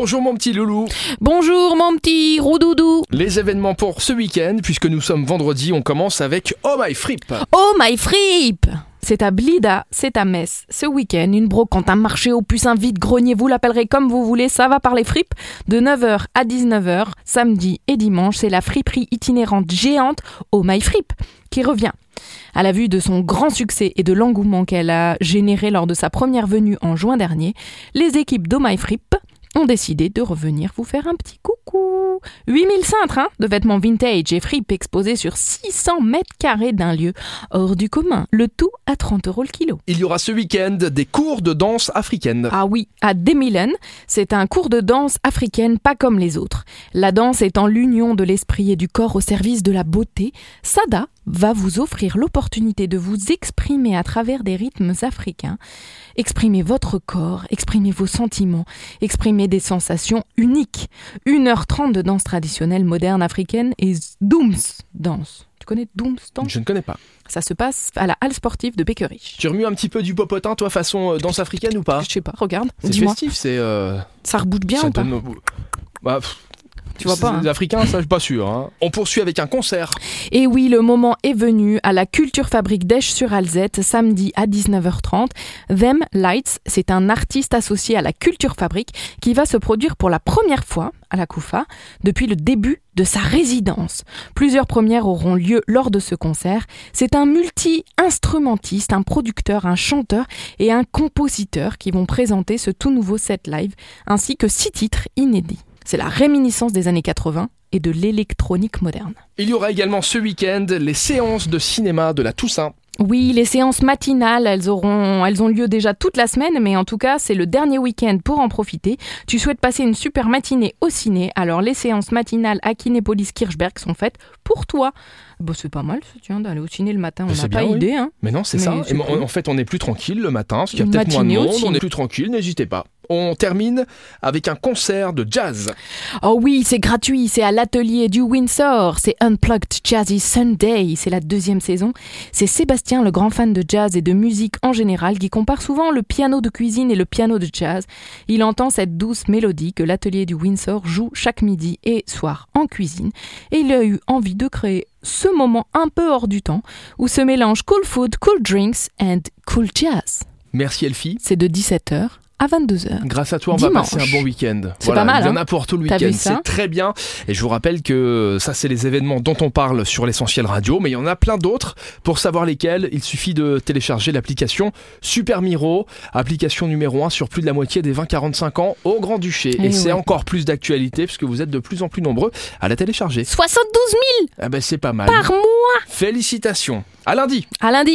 Bonjour mon petit loulou. Bonjour mon petit roudoudou. Les événements pour ce week-end, puisque nous sommes vendredi, on commence avec Oh My Fripp. Oh my frip C'est à Blida, c'est à Metz. Ce week-end, une brocante, un marché au puce, un vide-grenier, vous l'appellerez comme vous voulez, ça va parler fripes. De 9h à 19h, samedi et dimanche, c'est la friperie itinérante géante Oh My Frip qui revient. À la vue de son grand succès et de l'engouement qu'elle a généré lors de sa première venue en juin dernier, les équipes d'O My Frip ont décidé de revenir vous faire un petit coucou. 8000 cintres hein, de vêtements vintage et fripes exposés sur 600 mètres carrés d'un lieu hors du commun, le tout à 30 euros le kilo. Il y aura ce week-end des cours de danse africaine. Ah oui, à Demilen, c'est un cours de danse africaine pas comme les autres. La danse étant l'union de l'esprit et du corps au service de la beauté, Sada va vous offrir l'opportunité de vous exprimer à travers des rythmes africains. Exprimer votre corps, exprimer vos sentiments, exprimer des sensations uniques. 1h30 de danse traditionnelle moderne africaine et Dooms danse. Tu connais Dooms danse? Je ne connais pas. Ça se passe à la halle sportive de Beckerich. Tu remues un petit peu du popotin, toi, façon euh, danse africaine ou pas? Je sais pas, regarde, C'est festif, c'est. euh, Ça rebouche bien ça ou pas? Bah, pff, Tu vois pas, c'est hein. Les Africains, ça, je suis pas sûr. hein. On poursuit avec un concert. Et oui, le moment est venu à la Culture Fabrique d'Esch sur Alzette, samedi à 19h30. Them Lights, c'est un artiste associé à la Culture Fabrique qui va se produire pour la première fois à la Koufa depuis le début de sa résidence. Plusieurs premières auront lieu lors de ce concert. C'est un multi-instrumentiste, un producteur, un chanteur et un compositeur qui vont présenter ce tout nouveau set live ainsi que six titres inédits. C'est la réminiscence des années 80 et de l'électronique moderne. Il y aura également ce week-end les séances de cinéma de la Toussaint. Oui, les séances matinales, elles auront, elles ont lieu déjà toute la semaine, mais en tout cas, c'est le dernier week-end pour en profiter. Tu souhaites passer une super matinée au ciné, alors les séances matinales à Kinépolis Kirchberg sont faites pour toi. Bon, c'est pas mal, tiens, d'aller au ciné le matin, on n'a pas oui. idée, hein. Mais non, c'est ça. Et en fait, on est plus tranquille le matin, parce qu'il y a peut-être moins de monde. On est plus tranquille, n'hésitez pas. On termine avec un concert de jazz. Oh oui, c'est gratuit, c'est à l'atelier du Windsor, c'est Unplugged Jazzy Sunday, c'est la deuxième saison. C'est Sébastien, le grand fan de jazz et de musique en général, qui compare souvent le piano de cuisine et le piano de jazz. Il entend cette douce mélodie que l'atelier du Windsor joue chaque midi et soir en cuisine, et il a eu envie de créer ce moment un peu hors du temps, où se mélangent cool food, cool drinks and cool jazz. Merci Elfie. C'est de 17h à 22h. Grâce à toi, on va Dimanche. passer un bon week-end. C'est pas mal, Il y en hein a pour tout le week-end. C'est très bien. Et je vous rappelle que ça, c'est les événements dont on parle sur l'essentiel radio. Mais il y en a plein d'autres. Pour savoir lesquels, il suffit de télécharger l'application Super Miro, application numéro 1 sur plus de la moitié des 20-45 ans au Grand-Duché. Et c'est encore plus d'actualité puisque vous êtes de plus en plus nombreux à la télécharger. 72 000 Ah ben, c'est pas mal. par mois Félicitations. À lundi. À lundi